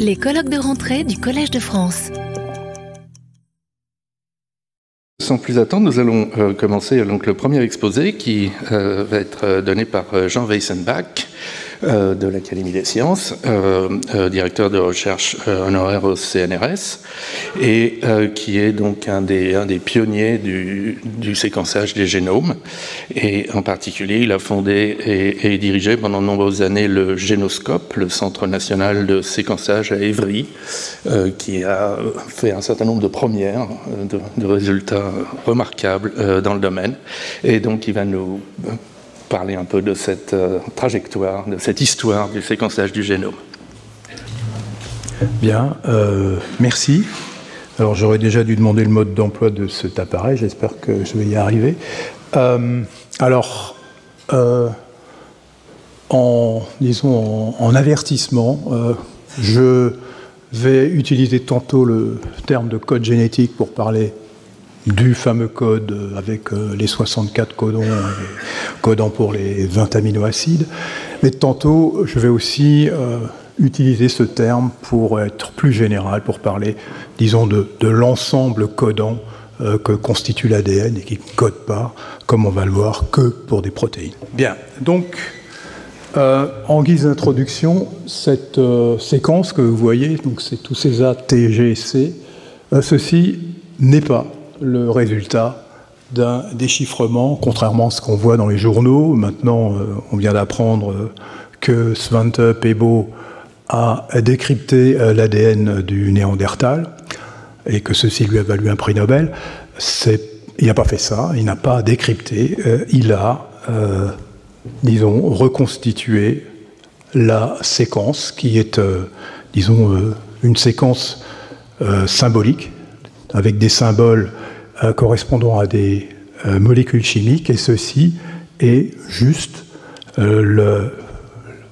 Les colloques de rentrée du Collège de France. Sans plus attendre, nous allons euh, commencer donc, le premier exposé qui euh, va être euh, donné par Jean Weissenbach euh, de l'Académie des sciences, euh, euh, directeur de recherche honoraire au CNRS, et qui est donc un des, pionniers du, séquençage des génomes. Et en particulier, il a fondé et, et, dirigé pendant de nombreuses années le Génoscope, le Centre national de séquençage à Évry, qui a fait un certain nombre de premières, de, de résultats remarquables dans le domaine. Et donc, il va nous parler un peu de cette euh, trajectoire, de cette histoire du séquençage du génome. Bien, euh, merci. Alors j'aurais déjà dû demander le mode d'emploi de cet appareil, j'espère que je vais y arriver. Euh, alors, disons, en, en avertissement, je vais utiliser tantôt le terme de code génétique pour parler du fameux code avec euh, les 64 codons et codants pour les 20 aminoacides. Mais tantôt, je vais aussi euh, utiliser ce terme pour être plus général, pour parler, disons, de, l'ensemble codant euh, que constitue l'ADN et qui ne code pas, comme on va le voir, que pour des protéines. Bien, donc, en guise d'introduction, cette séquence que vous voyez, donc c'est tous ces A, T, G, C, ceci n'est pas le résultat d'un déchiffrement, contrairement à ce qu'on voit dans les journaux. Maintenant, euh, on vient d'apprendre que Svante Pebo a décrypté euh, l'ADN du Néandertal et que ceci lui a valu un prix Nobel. Il n'a pas fait ça, il n'a pas décrypté, euh, il a, euh, disons, reconstitué la séquence qui est, euh, disons, une séquence symbolique avec des symboles euh, correspondant à des euh, molécules chimiques, et ceci est juste euh,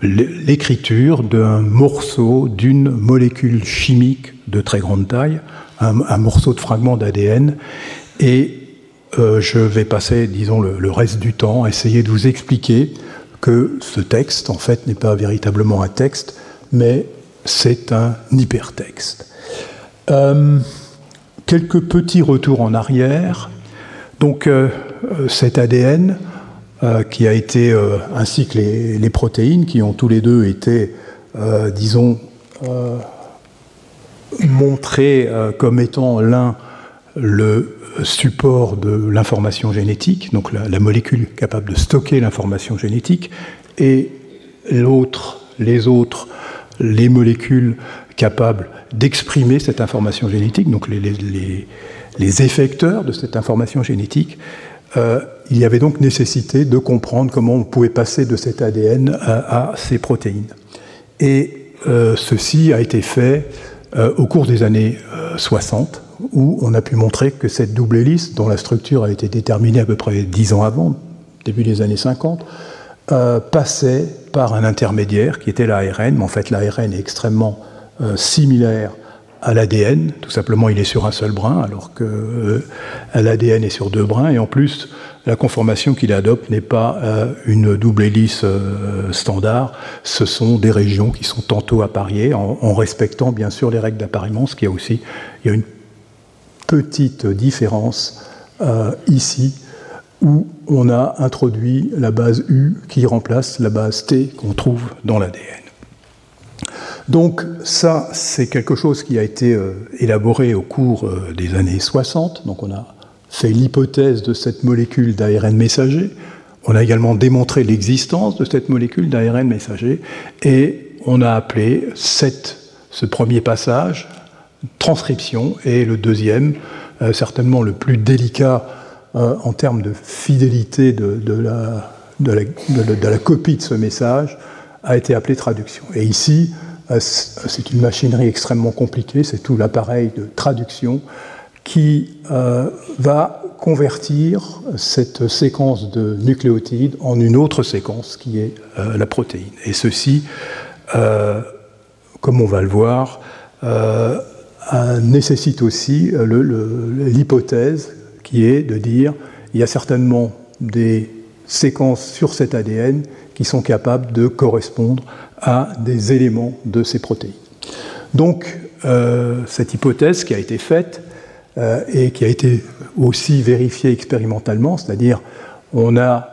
l'écriture d'un morceau d'une molécule chimique de très grande taille, un, morceau de fragment d'ADN, et je vais passer, disons, le, reste du temps à essayer de vous expliquer que ce texte, en fait, n'est pas véritablement un texte, mais c'est un hypertexte. Quelques petits retours en arrière. Donc euh, cet ADN euh, qui a été, euh, ainsi que les, protéines, qui ont tous les deux été, euh, disons, euh, montrés comme étant l'un le support de l'information génétique, donc la, molécule capable de stocker l'information génétique, et l'autre, les autres, les molécules capables d'exprimer cette information génétique, donc les, effecteurs de cette information génétique, euh, il y avait donc nécessité de comprendre comment on pouvait passer de cet ADN à, à ces protéines. Et euh, ceci a été fait euh, au cours des années 60, où on a pu montrer que cette double hélice, dont la structure a été déterminée à peu près 10 ans avant, début des années 50, passait par un intermédiaire qui était l'ARN, mais en fait l'ARN est extrêmement euh, similaire à l'ADN. Tout simplement, il est sur un seul brin, alors que euh, l'ADN est sur deux brins. Et en plus, la conformation qu'il adopte n'est pas euh, une double hélice euh, standard. Ce sont des régions qui sont tantôt appariées, en, respectant bien sûr les règles d'appariement, ce qui a aussi il y a une petite différence euh, ici où on a introduit la base U qui remplace la base T qu'on trouve dans l'ADN. Donc ça, c'est quelque chose qui a été euh, élaboré au cours euh, des années 60. Donc on a fait l'hypothèse de cette molécule d'ARN messager. On a également démontré l'existence de cette molécule d'ARN messager et on a appelé cette, ce premier passage transcription et le deuxième, euh, certainement le plus délicat en termes de fidélité de, la, de, la, copie de ce message, a été appelé traduction. Et ici, c'est une machinerie extrêmement compliquée, c'est tout l'appareil de traduction qui euh, va convertir cette séquence de nucléotides en une autre séquence qui est euh, la protéine. Et ceci, euh, comme on va le voir, euh, nécessite aussi l'hypothèse qui est de dire il y a certainement des séquences sur cet ADN qui sont capables de correspondre à des éléments de ces protéines. Donc, cette hypothèse qui a été faite et qui a été aussi vérifiée expérimentalement, c'est-à-dire on a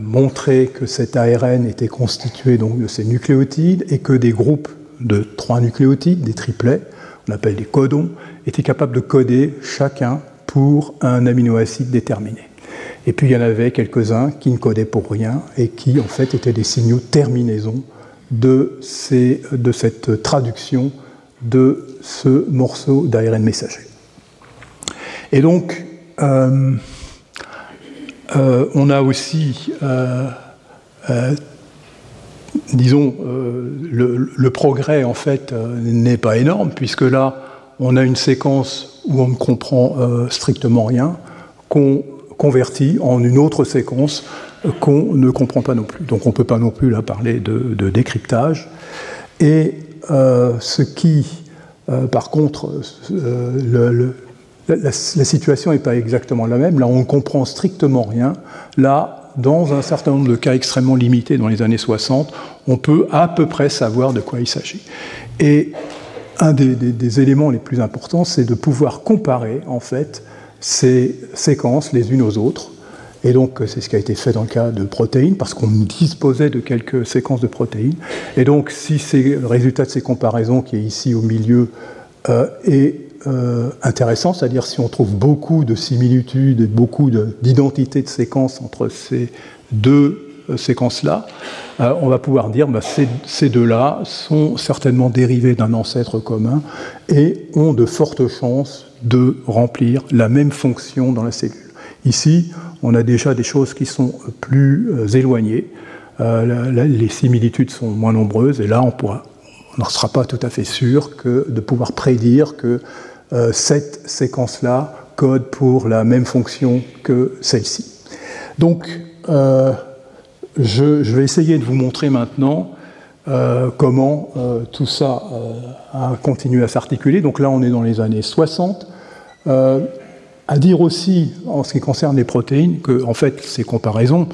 montré que cet ARN était constitué donc, de ces nucléotides et que des groupes de trois nucléotides, des triplets, on appelle des codons, étaient capables de coder chacun pour un aminoacide déterminé. Et puis il y en avait quelques-uns qui ne codaient pour rien et qui en fait étaient des signaux terminaison de, ces, de cette traduction de ce morceau d'ARN messager. Et donc, euh, euh, on a aussi, euh, disons, le, le, progrès en fait n'est pas énorme puisque là, on a une séquence où on ne comprend strictement rien, qu'on converti en une autre séquence qu'on ne comprend pas non plus. Donc on ne peut pas non plus là parler de, décryptage. Et euh, ce qui, euh, par contre, euh, la, situation n'est pas exactement la même. Là, on ne comprend strictement rien. Là, dans un certain nombre de cas extrêmement limités dans les années 60, on peut à peu près savoir de quoi il s'agit. Et un des, éléments les plus importants, c'est de pouvoir comparer, en fait, ces séquences les unes aux autres. Et donc, c'est ce qui a été fait dans le cas de protéines, parce qu'on disposait de quelques séquences de protéines. Et donc, si le résultat de ces comparaisons, qui est ici au milieu, euh, est euh, intéressant, c'est-à-dire si on trouve beaucoup de similitudes et beaucoup d'identités de, séquences entre ces deux euh, séquences-là, on va pouvoir dire que bah, ces deux-là sont certainement dérivés d'un ancêtre commun et ont de fortes chances de remplir la même fonction dans la cellule. Ici, on a déjà des choses qui sont plus euh, éloignées, euh, les similitudes sont moins nombreuses, et là, on pourra, on n'en sera pas tout à fait sûr que de pouvoir prédire que euh, cette séquence-là code pour la même fonction que celle-ci. Donc, je, vais essayer de vous montrer maintenant comment tout ça a continué à s'articuler. Donc là, on est dans les années 60. Euh, à dire aussi, en ce qui concerne les protéines, que en fait, ces comparaisons,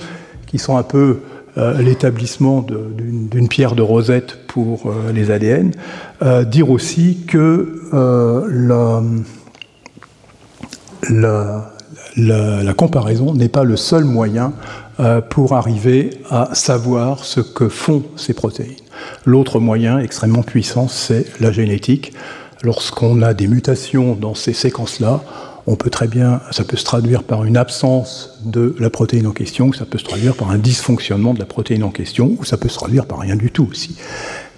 qui sont un peu euh, l'établissement d'une pierre de rosette pour euh, les ADN, dire aussi que la, comparaison n'est pas le seul moyen pour arriver à savoir ce que font ces protéines. L'autre moyen extrêmement puissant, c'est la génétique lorsqu'on a des mutations dans ces séquences-là, on peut très bien, ça peut se traduire par une absence de la protéine en question, ça peut se traduire par un dysfonctionnement de la protéine en question, ou ça peut se traduire par rien du tout aussi.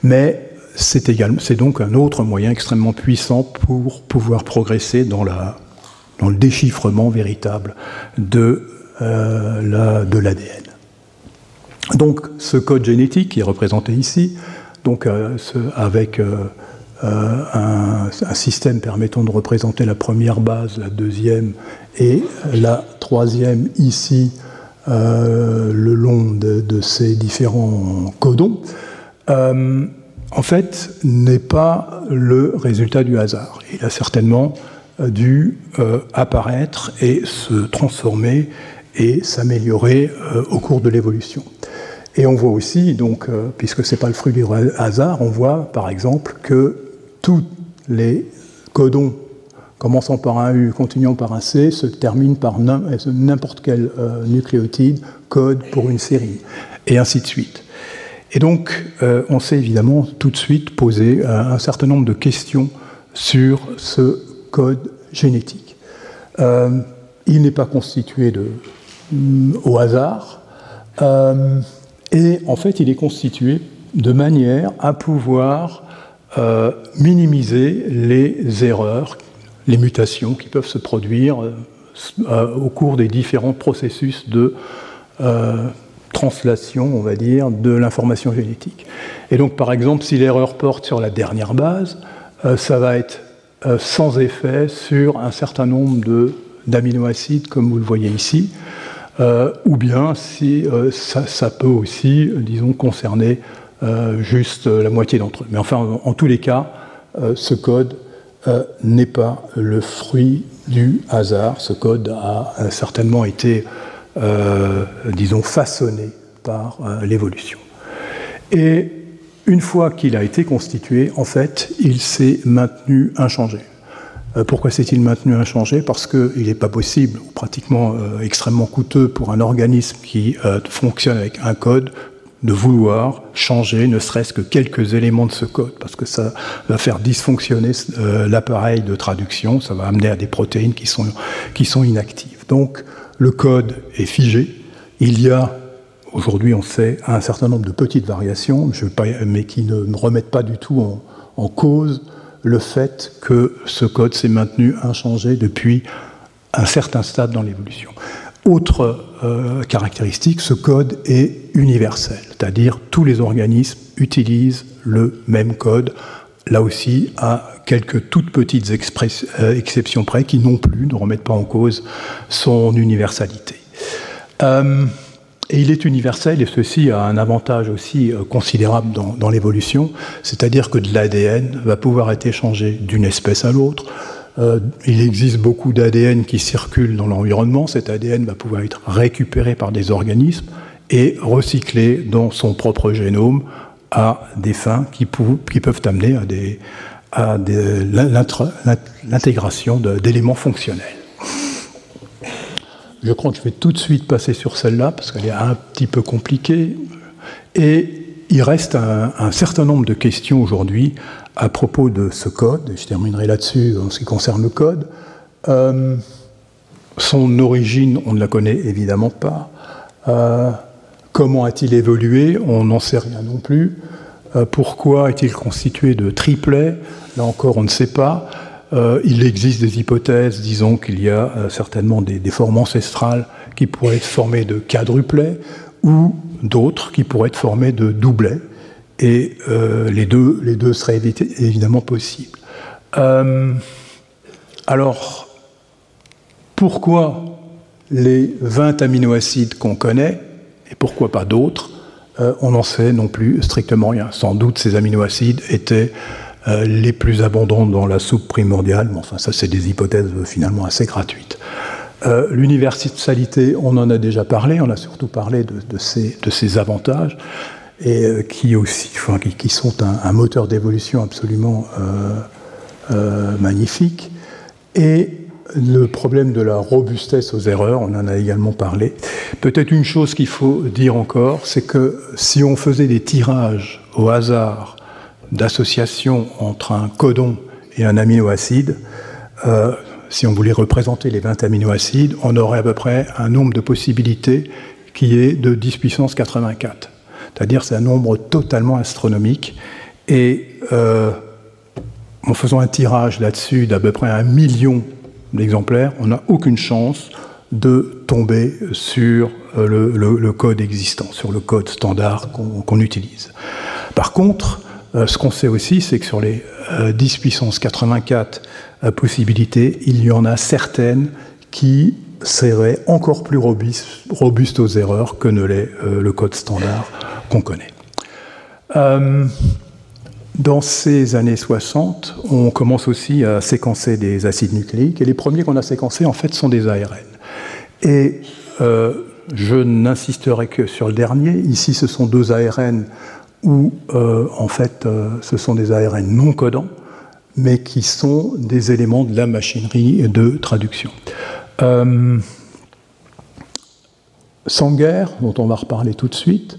Mais c'est donc un autre moyen extrêmement puissant pour pouvoir progresser dans, le déchiffrement véritable de, euh, de l'ADN. Donc ce code génétique qui est représenté ici, donc euh, avec euh, euh, un, système permettant de représenter la première base, la deuxième et la troisième ici le long de, ces différents codons, en fait, n'est pas le résultat du hasard. Il a certainement dû apparaître et se transformer et s'améliorer au cours de l'évolution. Et on voit aussi, donc, puisque ce n'est pas le fruit du hasard, on voit par exemple que tous les codons commençant par un U, continuant par un C, se terminent par n'importe quel euh, nucléotide, code pour une série, et ainsi de suite. Et donc, euh, on s'est évidemment tout de suite posé euh, un certain nombre de questions sur ce code génétique. il n'est pas constitué de, mm, au hasard, et en fait, il est constitué de manière à pouvoir euh, minimiser les erreurs, les mutations qui peuvent se produire euh, euh, au cours des différents processus de translation, on va dire, de l'information génétique. Et donc, par exemple, si l'erreur porte sur la dernière base, ça va être sans effet sur un certain nombre d'aminoacides, comme vous le voyez ici, ou bien si ça, ça, peut aussi, disons, concerner euh, juste la moitié d'entre eux. Mais enfin, en, tous les cas, euh, ce code euh, n'est pas le fruit du hasard. Ce code a, certainement été, disons, façonné par l'évolution. Et une fois qu'il a été constitué, en fait, il s'est maintenu inchangé. Euh, pourquoi s'est-il maintenu inchangé Parce qu'il n'est pas possible, pratiquement euh, extrêmement coûteux pour un organisme qui euh, fonctionne avec un code, de vouloir changer ne serait-ce que quelques éléments de ce code, parce que ça va faire dysfonctionner l'appareil de traduction, ça va amener à des protéines qui sont, qui sont inactives. Donc le code est figé, il y a aujourd'hui on sait un certain nombre de petites variations, mais qui ne remettent pas du tout en cause le fait que ce code s'est maintenu inchangé depuis un certain stade dans l'évolution. Autre euh, caractéristique, ce code est universel, c'est-à-dire tous les organismes utilisent le même code, là aussi à quelques toutes petites euh, exceptions près qui non plus ne remettent pas en cause son universalité. Euh, et il est universel, et ceci a un avantage aussi euh, considérable dans, l'évolution, c'est-à-dire que de l'ADN va pouvoir être échangé d'une espèce à l'autre. Euh, il existe beaucoup d'ADN qui circulent dans l'environnement, cet ADN va pouvoir être récupéré par des organismes et recyclé dans son propre génome à des fins qui, peuvent amener à l'intégration d'éléments fonctionnels. Je crois que je vais tout de suite passer sur celle-là parce qu'elle est un petit peu compliquée. Et il reste un, certain nombre de questions aujourd'hui à propos de ce code. Je terminerai là-dessus en ce qui concerne le code. Euh, son origine, on ne la connaît évidemment pas. Euh, comment a-t-il évolué? On n'en sait rien non plus. Euh, pourquoi est-il constitué de triplets? Là encore, on ne sait pas. Euh, il existe des hypothèses, disons qu'il y a euh, certainement des, formes ancestrales qui pourraient être formées de quadruplets ou d'autres qui pourraient être formées de doublets. Et euh, les, deux, les deux seraient évidemment possibles. alors, pourquoi les 20 aminoacides qu'on connaît, et pourquoi pas d'autres, on n'en sait non plus strictement rien. Sans doute ces aminoacides étaient euh, les plus abondants dans la soupe primordiale. Mais enfin, ça, c'est des hypothèses euh, finalement assez gratuites. Euh, l'universalité, on en a déjà parlé, on a surtout parlé de, de, ces, avantages, et qui, aussi, qui, sont un, moteur d'évolution absolument magnifique. Et le problème de la robustesse aux erreurs, on en a également parlé. Peut-être une chose qu'il faut dire encore, c'est que si on faisait des tirages au hasard d'association entre un codon et un aminoacide, euh, si on voulait représenter les 20 aminoacides, on aurait à peu près un nombre de possibilités qui est de 10 puissance 84. C'est-à-dire c'est un nombre totalement astronomique. Et euh, en faisant un tirage là-dessus d'à peu près un million d'exemplaires, on n'a aucune chance de tomber sur euh, le, code existant, sur le code standard qu'on utilise. Par contre, ce qu'on sait aussi, c'est que sur les 10 euh, puissance 84 euh, possibilités, il y en a certaines qui seraient encore plus robustes, aux erreurs que ne l'est le code standard qu'on connaît. dans ces années 60, on commence aussi à séquencer des acides nucléiques, et les premiers qu'on a séquencés, en fait, sont des ARN. Et je n'insisterai que sur le dernier. Ici, ce sont deux ARN où euh, en fait euh, ce sont des ARN non codants, mais qui sont des éléments de la machinerie de traduction. Euh, Sanger, dont on va reparler tout de suite,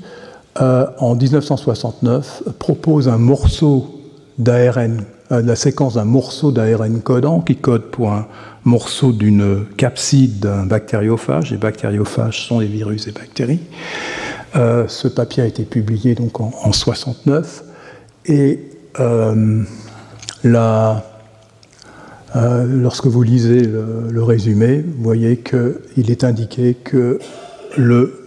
en 1969 propose un morceau d'ARN, la séquence d'un morceau d'ARN codant qui code pour un morceau d'une capside d'un bactériophage. Les bactériophages sont des virus et bactéries. Euh, ce papier a été publié donc en, 1969 69 et euh, euh, lorsque vous lisez le, résumé, vous voyez qu'il est indiqué que le,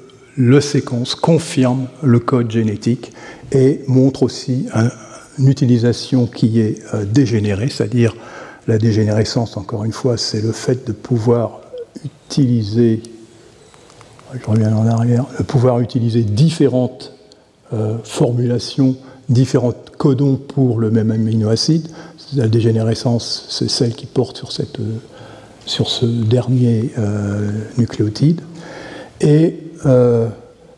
séquence confirme le code génétique et montre aussi une utilisation qui est dégénérée, c'est-à-dire la dégénérescence, encore une fois, c'est le fait de pouvoir utiliser je reviens en arrière, pouvoir utiliser différentes euh, formulations, différents codons pour le même aminoacide. La dégénérescence, c'est celle qui porte sur, cette, sur ce dernier euh, nucléotide. Et euh,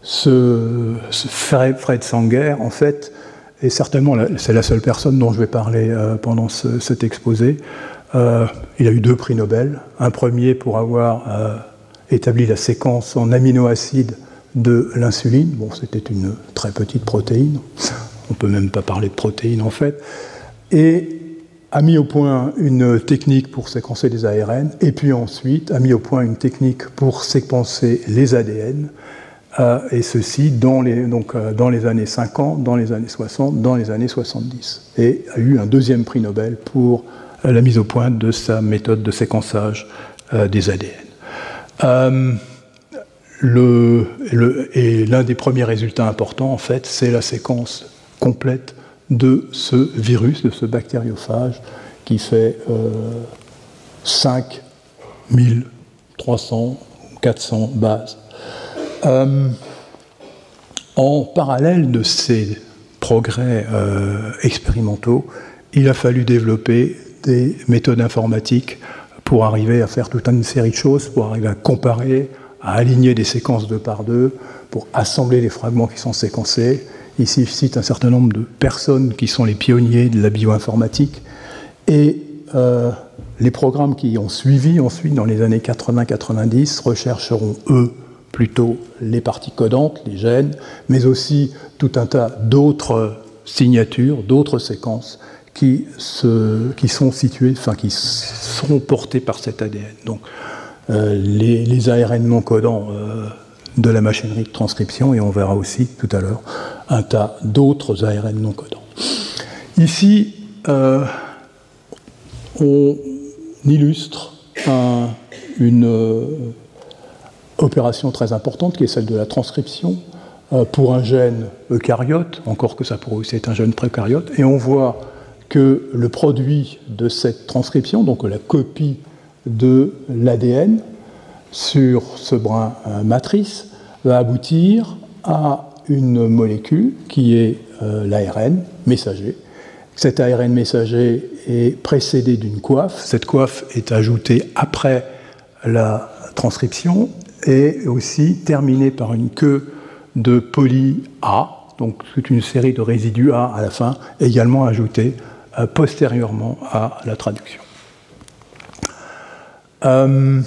ce, Fred Sanger, en fait, et certainement c'est la seule personne dont je vais parler pendant cet exposé. il a eu deux prix Nobel. Un premier pour avoir établi la séquence en aminoacides de l'insuline. Bon, c'était une très petite protéine. On ne peut même pas parler de protéine en fait. Et a mis au point une technique pour séquencer les ARN, et puis ensuite a mis au point une technique pour séquencer les ADN, euh, et ceci dans les, donc, euh, dans les années 50, dans les années 60, dans les années 70, et a eu un deuxième prix Nobel pour euh, la mise au point de sa méthode de séquençage des ADN. Le, et l'un des premiers résultats importants, en fait, c'est la séquence complète de ce virus, de ce bactériophage qui fait euh, 5300, 400 bases. Euh, en parallèle de ces progrès euh, expérimentaux, il a fallu développer des méthodes informatiques pour arriver à faire toute une série de choses, pour arriver à comparer, à aligner des séquences deux par deux, pour assembler les fragments qui sont séquencés, Ici, je cite un certain nombre de personnes qui sont les pionniers de la bioinformatique. Et euh, les programmes qui ont suivi ensuite dans les années 80-90 rechercheront, eux, plutôt les parties codantes, les gènes, mais aussi tout un tas d'autres signatures, d'autres séquences qui, sont situées, enfin qui sont portées par cet ADN. Donc, euh, les, ARN non codants euh, de la machinerie de transcription, et on verra aussi tout à l'heure un tas d'autres ARN non codants. Ici, euh, on illustre une opération très importante qui est celle de la transcription pour un gène eucaryote, encore que ça pourrait aussi être un gène précaryote, et on voit que le produit de cette transcription, donc la copie de l'ADN sur ce brin matrice, va aboutir à une molécule qui est euh, l'ARN messager. Cet ARN messager est précédé d'une coiffe. Cette coiffe est ajoutée après la transcription et aussi terminée par une queue de poly A, donc toute une série de résidus A à la fin, également ajoutés euh, postérieurement à la traduction. Euh,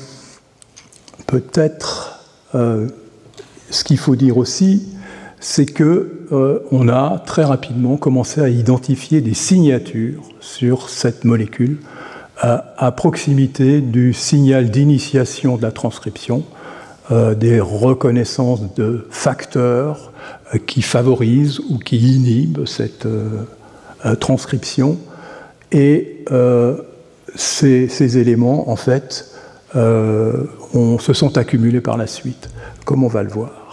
peut-être ce qu'il faut dire aussi, c'est que euh, on a très rapidement commencé à identifier des signatures sur cette molécule euh, à proximité du signal d'initiation de la transcription, euh, des reconnaissances de facteurs qui favorisent ou qui inhibent cette transcription. Et ces, ces, éléments, en fait, on, se sont accumulés par la suite, comme on va le voir.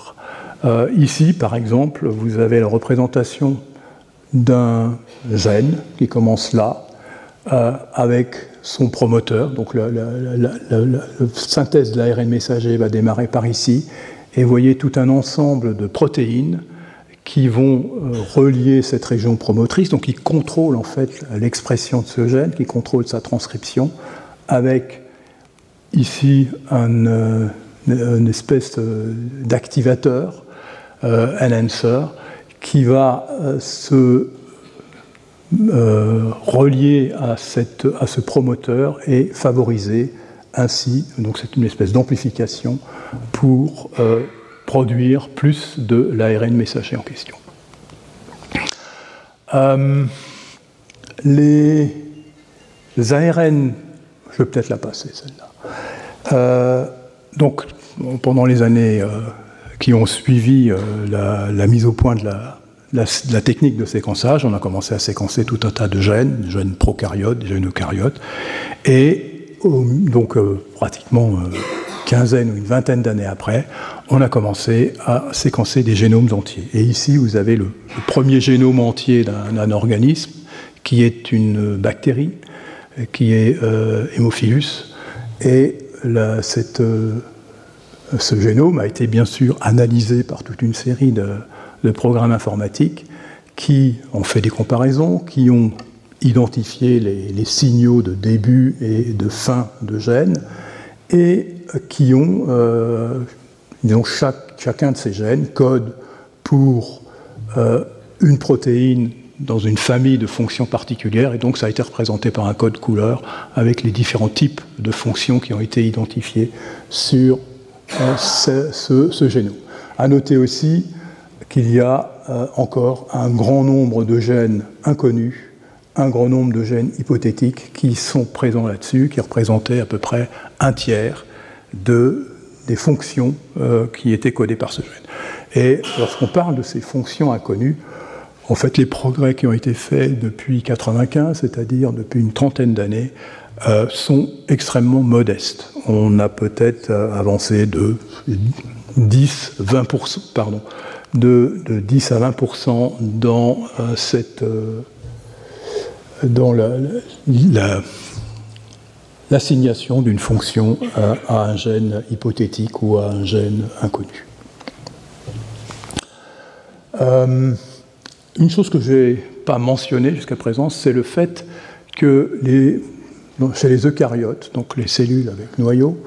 Euh, ici, par exemple, vous avez la représentation d'un gène qui commence là, euh, avec son promoteur. Donc la, synthèse de l'ARN messager va démarrer par ici. Et vous voyez tout un ensemble de protéines qui vont euh, relier cette région promotrice, donc qui contrôlent en fait l'expression de ce gène, qui contrôlent sa transcription, avec ici un, une espèce d'activateur euh, enhancer qui va euh, se euh, relier à, cette, à, ce promoteur et favoriser ainsi, donc c'est une espèce d'amplification pour produire plus de l'ARN messager en question. les ARN, je vais peut-être la passer celle-là. donc pendant les années qui ont suivi euh, la, mise au point de la, technique de séquençage. On a commencé à séquencer tout un tas de gènes, des gènes prokaryotes, des gènes eucaryotes, et donc euh, pratiquement euh, quinzaine ou une vingtaine d'années après, on a commencé à séquencer des génomes entiers. Et ici, vous avez le, premier génome entier d'un organisme, qui est une bactérie, qui est Hémophilus, et cette ce génome a été bien sûr analysé par toute une série de, programmes informatiques qui ont fait des comparaisons, qui ont identifié les, signaux de début et de fin de gènes, et qui ont, euh, chacun de ces gènes code pour euh, une protéine dans une famille de fonctions particulières, et donc ça a été représenté par un code couleur avec les différents types de fonctions qui ont été identifiées sur euh, ce, génome. À noter aussi qu'il y a encore un grand nombre de gènes inconnus, un grand nombre de gènes hypothétiques qui sont présents là-dessus, qui représentaient à peu près un tiers de, des fonctions euh, qui étaient codées par ce gène. Et lorsqu'on parle de ces fonctions inconnues, en fait, les progrès qui ont été faits depuis 1995, c'est-à-dire depuis une trentaine d'années, euh, sont extrêmement modestes. On a peut-être euh, avancé de 10, 20%, pardon, de, 10 à 20% dans cette, dans l'assignation d'une fonction à un gène hypothétique ou à un gène inconnu. Une chose que je n'ai pas mentionnée jusqu'à présent, c'est le fait que chez les eucaryotes, donc les cellules avec noyau,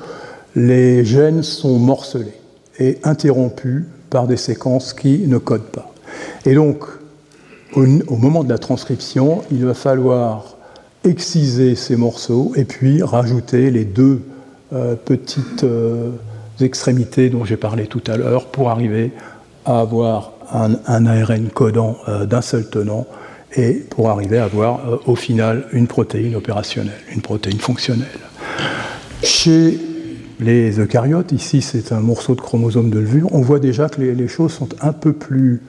les gènes sont morcelés et interrompus par des séquences qui ne codent pas. Et donc, au, moment de la transcription, il va falloir exciser ces morceaux et puis rajouter les deux euh, petites euh, extrémités dont j'ai parlé tout à l'heure pour arriver à avoir un, ARN codant euh, d'un seul tenant et pour arriver à avoir au final une protéine opérationnelle, une protéine fonctionnelle. Chez les eucaryotes, ici c'est un morceau de chromosome de levure, on voit déjà que les, choses sont un peu plus,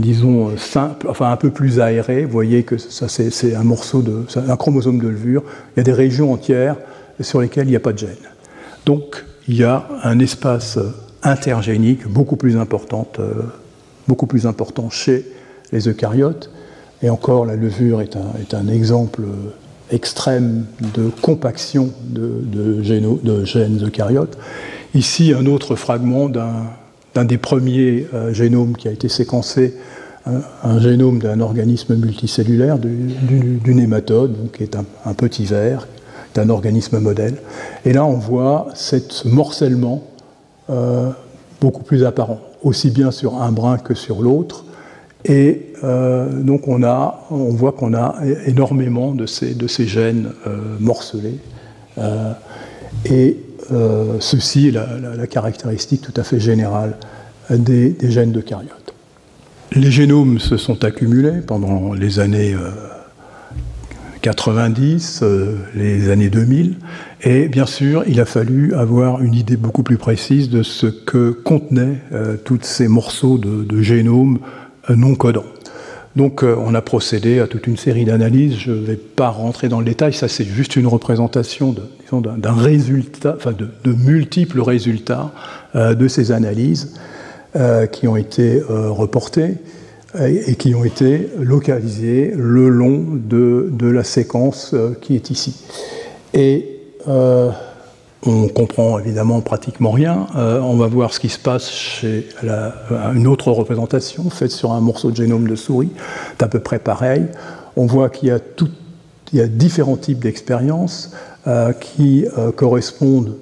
disons, euh, simples, enfin un peu plus aérées. Vous voyez que ça c'est un morceau de, un chromosome de levure. Il y a des régions entières sur lesquelles il n'y a pas de gène. Donc il y a un espace intergénique beaucoup plus important beaucoup plus important chez les eucaryotes. Et encore, la levure est un, est un exemple extrême de compaction de, de, de, gènes eucaryotes. Ici, un autre fragment d'un des premiers euh, génomes qui a été séquencé, un, génome d'un organisme multicellulaire, d'une hématode, qui est un, petit ver, d'un organisme modèle. Et là, on voit ce morcellement euh, beaucoup plus apparent aussi bien sur un brin que sur l'autre. Et euh, donc on, a, on voit qu'on a énormément de ces, de ces gènes morcelés. Euh, ceci est la, caractéristique tout à fait générale des, gènes de cariotes. Les génomes se sont accumulés pendant les années 90, euh, les années 2000. Et bien sûr, il a fallu avoir une idée beaucoup plus précise de ce que contenaient euh, tous ces morceaux de, génome euh, non codants. Donc on a procédé à toute une série d'analyses. Je ne vais pas rentrer dans le détail, ça c'est juste une représentation d'un résultat, enfin de, multiples résultats de ces analyses qui ont été reportés et qui ont été localisés le long de, de la séquence euh, qui est ici. Et euh, on comprend évidemment pratiquement rien. Euh, on va voir ce qui se passe chez une autre représentation faite sur un morceau de génome de souris. C'est à peu près pareil. On voit qu'il y a, tout, différents types d'expériences euh, qui correspondent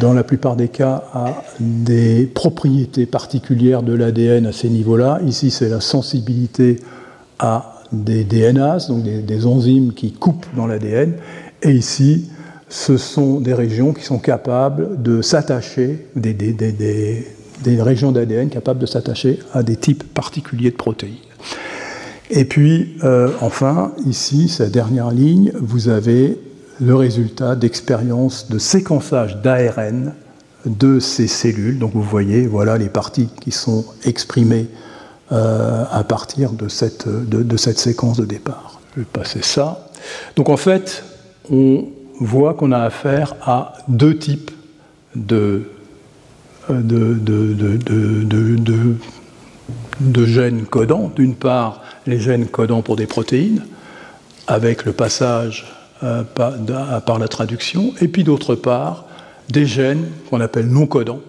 dans la plupart des cas, à des propriétés particulières de l'ADN à ces niveaux-là. Ici, c'est la sensibilité à des DNAs, donc des, enzymes qui coupent dans l'ADN. Et ici, ce sont des régions qui sont capables de s'attacher, des, régions d'ADN capables de s'attacher à des types particuliers de protéines. Et puis, euh, enfin, ici, cette dernière ligne, vous avez le résultat d'expériences de séquençage d'ARN de ces cellules. Donc vous voyez, voilà les parties qui sont exprimées euh, à partir de, cette séquence de départ. Je vais passer ça. Donc en fait, on voit qu'on a affaire à deux types de, de, gènes codants. D'une part, les gènes codants pour des protéines, avec le passage euh, par, la traduction, et puis d'autre part, des gènes qu'on appelle non codants,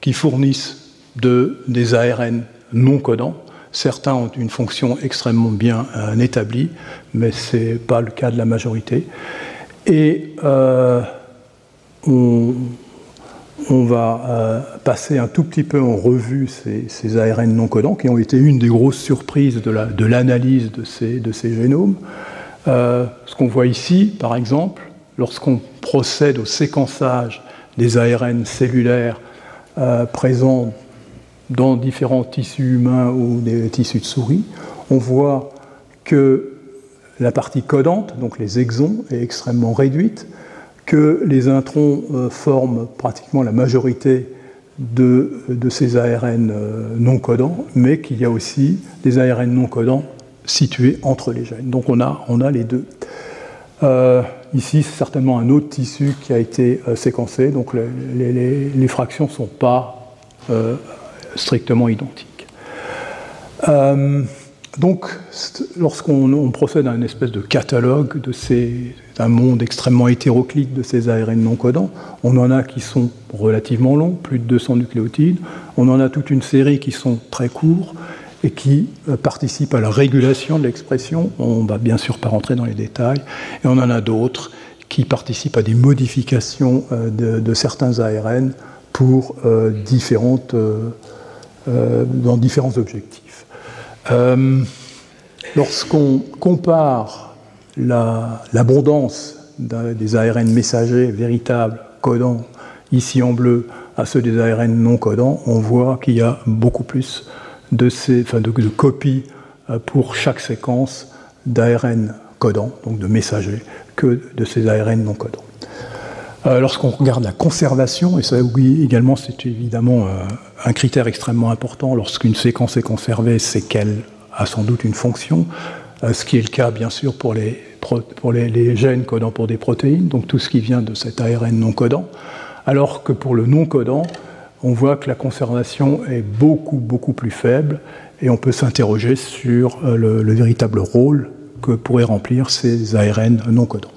qui fournissent de, des ARN non codants. Certains ont une fonction extrêmement bien euh, établie, mais ce n'est pas le cas de la majorité. Et euh, on, va euh, passer un tout petit peu en revue ces, ARN non codants qui ont été une des grosses surprises de l'analyse de, ces, génomes. Euh, ce qu'on voit ici, par exemple, lorsqu'on procède au séquençage des ARN cellulaires présents dans différents tissus humains ou des tissus de souris, on voit que la partie codante, donc les exons, est extrêmement réduite, que les introns euh, forment pratiquement la majorité de, ces ARN euh, non codants, mais qu'il y a aussi des ARN non codants situés entre les gènes. Donc on a, les deux. Euh, ici, c'est certainement un autre tissu qui a été séquencé, donc les, fractions ne sont pas strictement identiques. Donc, lorsqu'on procède à une espèce de catalogue de d'un monde extrêmement hétéroclite de ces ARN non codants, on en a qui sont relativement longs, plus de 200 nucléotides, on en a toute une série qui sont très courts et qui euh, participent à la régulation de l'expression. On ne va bien sûr pas rentrer dans les détails. Et on en a d'autres qui participent à des modifications euh, de, certains ARN pour euh, dans différents objectifs. Euh, lorsqu'on compare l'abondance des ARN messagers véritables, codants, ici en bleu, à ceux des ARN non codants, on voit qu'il y a beaucoup plus de, de, copies euh, pour chaque séquence d'ARN codants, donc de messagers, que de ces ARN non codants. Euh, lorsqu'on regarde la conservation, et ça oui, également c'est évidemment euh, un critère extrêmement important, lorsqu'une séquence est conservée, c'est qu'elle a sans doute une fonction, euh, ce qui est le cas bien sûr pour les, gènes codant pour des protéines, donc tout ce qui vient de cet ARN non codant, alors que pour le non codant, on voit que la conservation est beaucoup beaucoup plus faible et on peut s'interroger sur le, véritable rôle que pourraient remplir ces ARN non codants.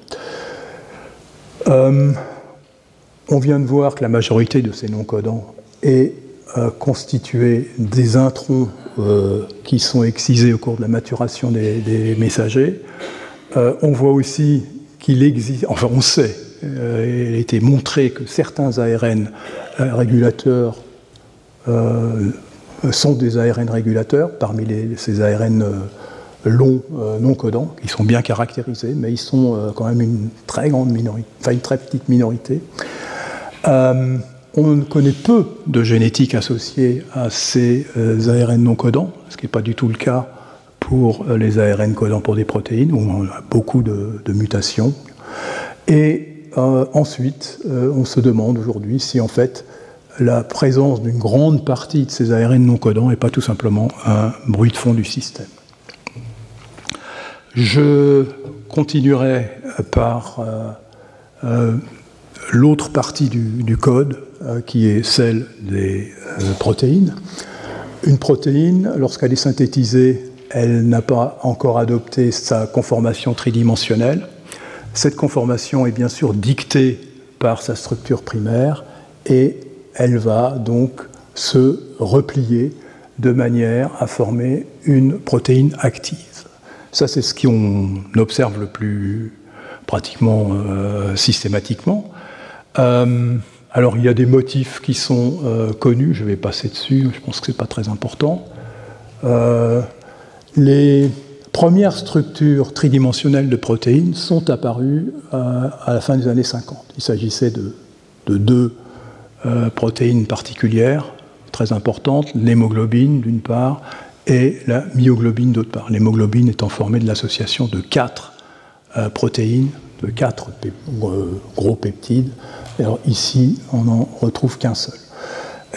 On vient de voir que la majorité de ces non-codants est euh, constituée des introns euh, qui sont excisés au cours de la maturation des, messagers. Euh, on voit aussi qu'il existe, enfin on sait, il a été montré que certains ARN régulateurs sont des ARN régulateurs parmi ces ARN longs non codants, qui sont bien caractérisés, mais ils sont quand même une très grande minorité, enfin une très petite minorité. Euh, on connaît peu de génétique associée à ces euh, ARN non codants, ce qui n'est pas du tout le cas pour euh, les ARN codants pour des protéines, où on a beaucoup de, mutations. Et ensuite, on se demande aujourd'hui si en fait la présence d'une grande partie de ces ARN non codants n'est pas tout simplement un bruit de fond du système. Je continuerai par l'autre partie du, code, euh, qui est celle des euh, protéines. Une protéine, lorsqu'elle est synthétisée, elle n'a pas encore adopté sa conformation tridimensionnelle. Cette conformation est bien sûr dictée par sa structure primaire et elle va donc se replier de manière à former une protéine active. Ça, c'est ce qu'on observe le plus pratiquement euh, systématiquement. Euh, alors il y a des motifs qui sont euh, connus, je vais passer dessus, je pense que ce n'est pas très important. Euh, les premières structures tridimensionnelles de protéines sont apparues à la fin des années 50. Il s'agissait de, deux protéines particulières, très importantes, l'hémoglobine d'une part et la myoglobine d'autre part. L'hémoglobine étant formée de l'association de quatre protéines, de quatre gros peptides ici, on n'en retrouve qu'un seul.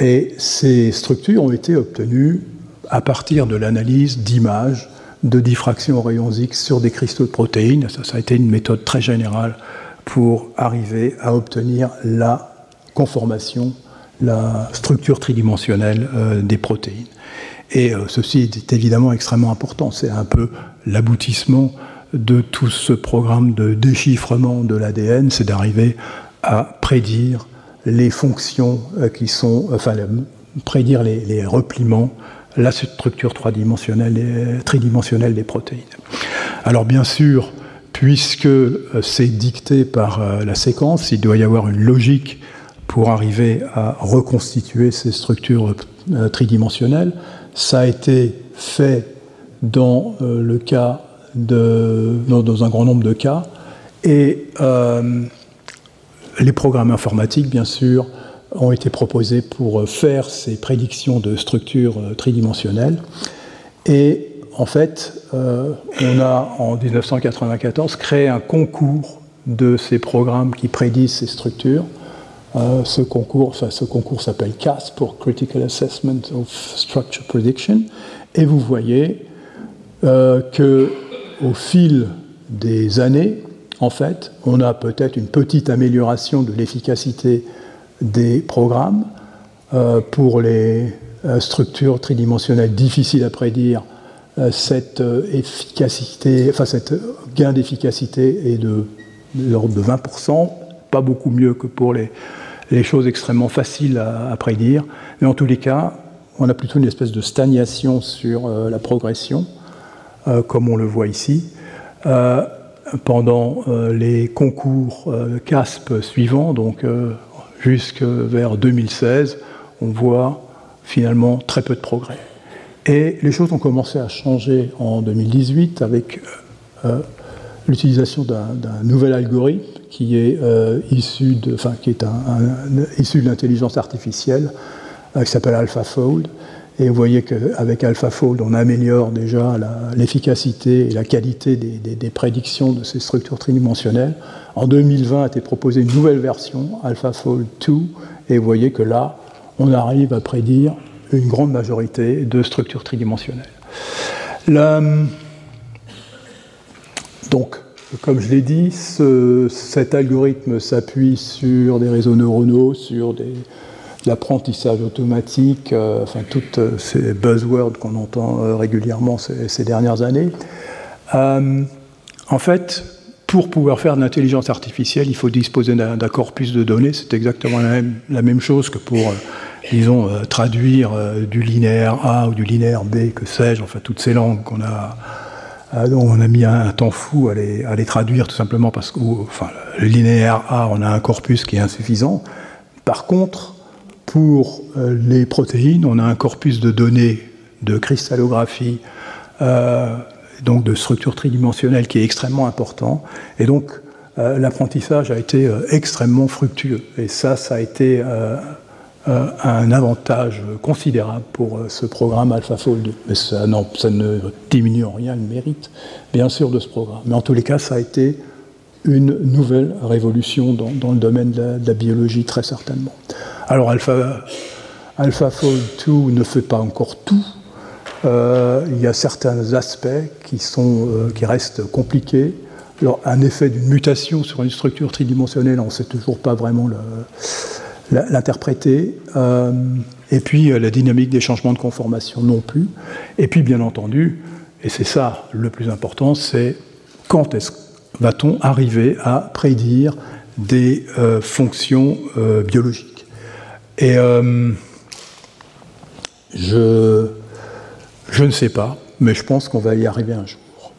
Et ces structures ont été obtenues à partir de l'analyse d'images de diffraction aux rayons X sur des cristaux de protéines. Ça, ça a été une méthode très générale pour arriver à obtenir la conformation, la structure tridimensionnelle euh, des protéines. Et euh, ceci est évidemment extrêmement important. C'est un peu l'aboutissement de tout ce programme de déchiffrement de l'ADN, c'est d'arriver à prédire les fonctions euh, qui sont, enfin, prédire les, repliements, la structure tridimensionnelle, tridimensionnelle des protéines. Alors bien sûr, puisque euh, c'est dicté par euh, la séquence, il doit y avoir une logique pour arriver à reconstituer ces structures tridimensionnelles. Ça a été fait dans le cas de, dans, un grand nombre de cas. Et les programmes informatiques, bien sûr, ont été proposés pour faire ces prédictions de structures tridimensionnelles. Et en fait, euh, on a en 1994 créé un concours de ces programmes qui prédisent ces structures. Euh, ce concours, enfin, s'appelle CAS pour Critical Assessment of Structure Prediction. Et vous voyez euh, que au fil des années, en fait, on a peut-être une petite amélioration de l'efficacité des programmes pour les structures tridimensionnelles difficiles à prédire euh, euh, efficacité, enfin gain d'efficacité est de, l'ordre de 20%, pas beaucoup mieux que pour les, choses extrêmement faciles à, prédire. Mais en tous les cas, on a plutôt une espèce de stagnation sur euh, la progression, comme on le voit ici. Pendant les concours CASP suivants, donc jusque vers 2016, on voit finalement très peu de progrès. Et les choses ont commencé à changer en 2018 avec euh, euh, l'utilisation d'un nouvel algorithme qui est euh, issu de, enfin, qui est issu de l'intelligence artificielle, qui s'appelle AlphaFold. Et vous voyez qu'avec AlphaFold, on améliore déjà l'efficacité et la qualité des, prédictions de ces structures tridimensionnelles. En 2020 a été proposée une nouvelle version, AlphaFold 2, et vous voyez que là, on arrive à prédire une grande majorité de structures tridimensionnelles. donc, comme je l'ai dit, cet algorithme s'appuie sur des réseaux neuronaux, sur des, l'apprentissage automatique, euh, enfin toutes ces buzzwords qu'on entend euh, régulièrement ces, dernières années. Euh, en fait, pour pouvoir faire de l'intelligence artificielle, il faut disposer d'un corpus de données. C'est exactement la même, chose que pour disons, euh, traduire euh, du linéaire A ou du linéaire B, que sais-je, enfin toutes ces langues qu'on a, euh, dont on a mis un, temps fou à les, à les, traduire tout simplement parce que, enfin, le linéaire A, on a un corpus qui est insuffisant. Par contre, pour les protéines, on a un corpus de données de cristallographie, donc de structure tridimensionnelle qui est extrêmement important. Et donc, l'apprentissage a été extrêmement fructueux. Et ça, ça a été euh, un avantage considérable pour euh, ce programme AlphaFold 2. Mais ça, non, ça ne diminue en rien le mérite, bien sûr, de ce programme. Mais en tous les cas, ça a été une nouvelle révolution dans, le domaine de la, biologie, très certainement. Alors, Alpha, AlphaFold 2 ne fait pas encore tout. Euh, il y a certains aspects qui, sont, qui restent compliqués. Alors, un effet d'une mutation sur une structure tridimensionnelle, on ne sait toujours pas vraiment l'interpréter, euh, et puis euh, la dynamique des changements de conformation non plus. Et puis, bien entendu, et c'est ça le plus important, c'est quand est-ce va-t-on arriver à prédire des euh, fonctions biologiques? Et je, je ne sais pas, mais je pense qu'on va y arriver un jour.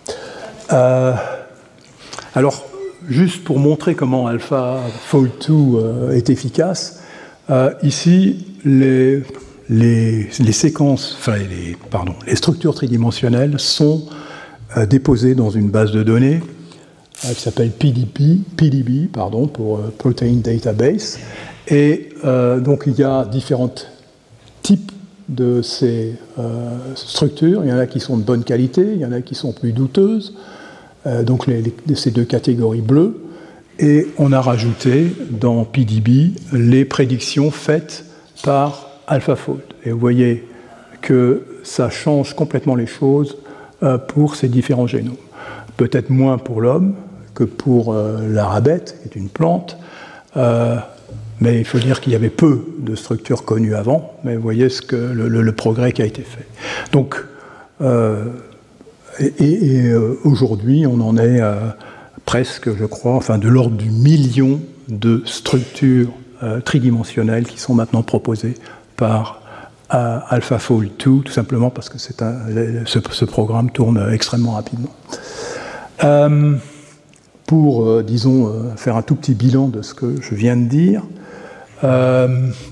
alors, juste pour montrer comment AlphaFold 2 euh, est efficace, euh, ici, les, les, séquences, enfin, les, pardon, les structures tridimensionnelles sont euh, déposées dans une base de données qui s'appelle PDB, PDB pardon, pour Protein Database. Et donc, il y a différents types de ces structures. Il y en a qui sont de bonne qualité, il y en a qui sont plus douteuses. Euh, donc ces deux catégories bleues, et on a rajouté dans PDB les prédictions faites par AlphaFold. Et vous voyez que ça change complètement les choses euh, pour ces différents génomes. Peut-être moins pour l'homme que pour euh, la rabette, qui est une plante, mais il faut dire qu'il y avait peu de structures connues avant, mais vous voyez ce que le, progrès qui a été fait. Donc, et, euh, aujourd'hui, on en est presque, je crois, enfin de l'ordre du million de structures euh, tridimensionnelles qui sont maintenant proposées par euh, AlphaFold 2, tout simplement parce que un, ce, programme tourne extrêmement rapidement. pour, disons, faire un tout petit bilan de ce que je viens de dire,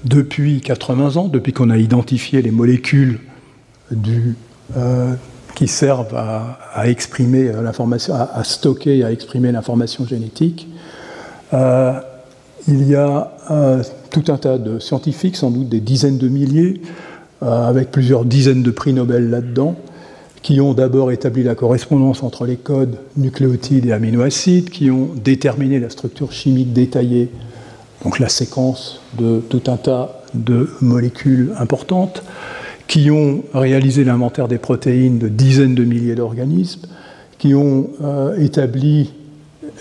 depuis 80 ans, depuis qu'on a identifié les molécules du, qui servent à, exprimer l'information, à, stocker et à exprimer l'information génétique, il y a tout un tas de scientifiques, sans doute des dizaines de milliers, euh, avec plusieurs dizaines de prix Nobel là-dedans, qui ont d'abord établi la correspondance entre les codes nucléotides et aminoacides, qui ont déterminé la structure chimique détaillée, donc la séquence de tout un tas de molécules importantes, qui ont réalisé l'inventaire des protéines de dizaines de milliers d'organismes, qui ont euh, établi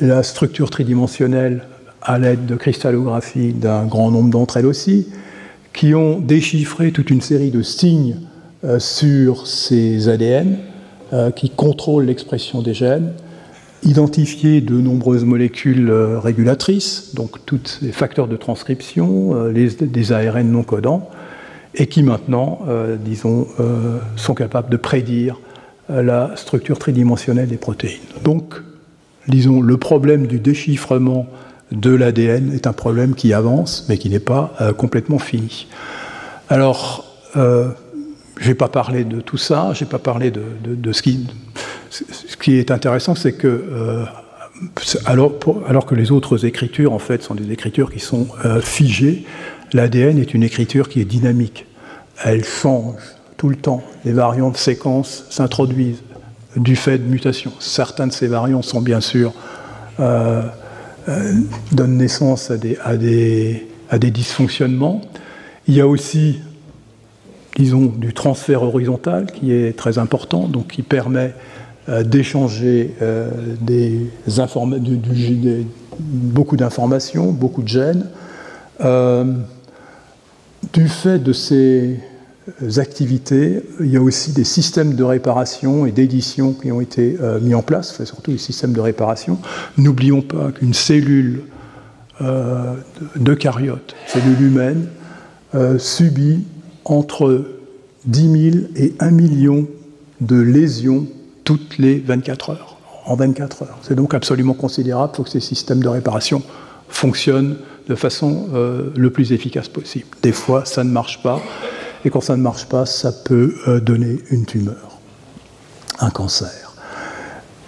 la structure tridimensionnelle à l'aide de cristallographie d'un grand nombre d'entre elles aussi, qui ont déchiffré toute une série de signes euh, sur ces ADN euh, qui contrôlent l'expression des gènes, identifié de nombreuses molécules euh, régulatrices, donc tous les facteurs de transcription, les, des ARN non codants, et qui maintenant, disons, sont capables de prédire la structure tridimensionnelle des protéines. Donc, disons, le problème du déchiffrement de l'ADN est un problème qui avance, mais qui n'est pas euh, complètement fini. Alors, euh, je n'ai pas parlé de tout ça, je n'ai pas parlé de, ce qui... Ce qui est intéressant, c'est que euh, alors, que les autres écritures, en fait, sont des écritures qui sont figées, l'ADN est une écriture qui est dynamique. Elle change tout le temps. Les variants de séquence s'introduisent du fait de mutations. Certains de ces variants sont bien sûr euh, donne naissance à des, à, des, à des, dysfonctionnements. Il y a aussi, disons, du transfert horizontal qui est très important, donc qui permet euh, d'échanger euh, des beaucoup d'informations, beaucoup de gènes. du fait de ces activités. Il y a aussi des systèmes de réparation et d'édition qui ont été euh, mis en place, surtout les systèmes de réparation. N'oublions pas qu'une cellule euh, d'eucaryote, cellule humaine, euh, subit entre 10 000 et 1 million de lésions toutes les 24 heures, en 24 heures. C'est donc absolument considérable. Il faut que ces systèmes de réparation fonctionnent de façon le plus efficace possible. Des fois, ça ne marche pas. Et quand ça ne marche pas, ça peut euh, donner une tumeur, un cancer.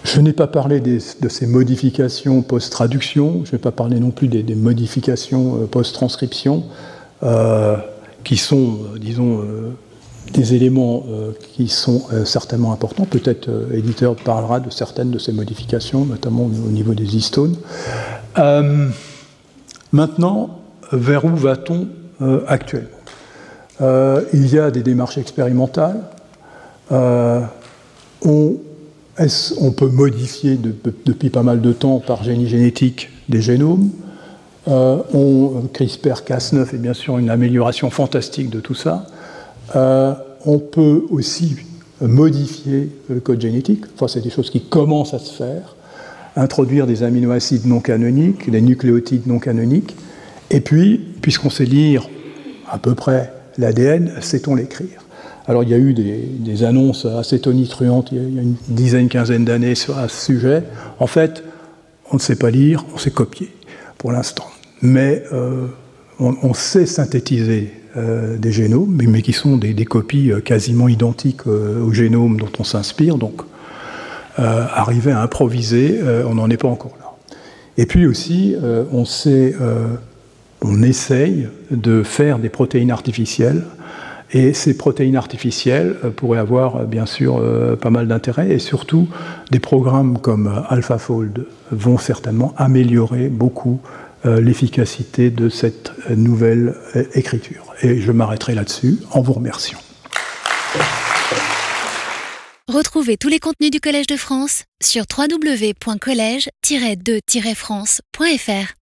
Je n'ai pas parlé de ces modifications post-traduction, je n'ai pas parlé non plus des, modifications euh, post-transcription, euh, qui sont, disons, des éléments qui sont certainement importants. Peut-être l'éditeur parlera de certaines de ces modifications, notamment au niveau des histones. maintenant, vers où va-t-on actuellement? Euh, il y a des démarches expérimentales. Euh, on, peut modifier depuis pas mal de temps par génie génétique des génomes? Euh, on, CRISPR-Cas9 est bien sûr une amélioration fantastique de tout ça. On peut aussi modifier le code génétique. Enfin, c'est des choses qui commencent à se faire. Introduire des aminoacides non canoniques, des nucléotides non canoniques. Et puis, puisqu'on sait lire à peu près l'ADN, sait-on l'écrire Alors il y a eu des, annonces assez tonitruantes il y a une dizaine, quinzaine d'années à ce sujet. En fait, on ne sait pas lire, on sait copier pour l'instant. Mais euh, on, sait synthétiser euh, des génomes, mais, qui sont des, copies euh, quasiment identiques au génome dont on s'inspire. Donc, arriver à improviser, on n'en est pas encore là. Et puis aussi, on sait on essaye de faire des protéines artificielles. Et ces protéines artificielles euh, pourraient avoir euh, bien sûr euh, pas mal d'intérêt et surtout des programmes comme AlphaFold vont certainement améliorer beaucoup l'efficacité de cette nouvelle écriture. Et je m'arrêterai là-dessus en vous remerciant. Retrouvez tous les contenus du Collège de France sur www.colège-2-france.fr.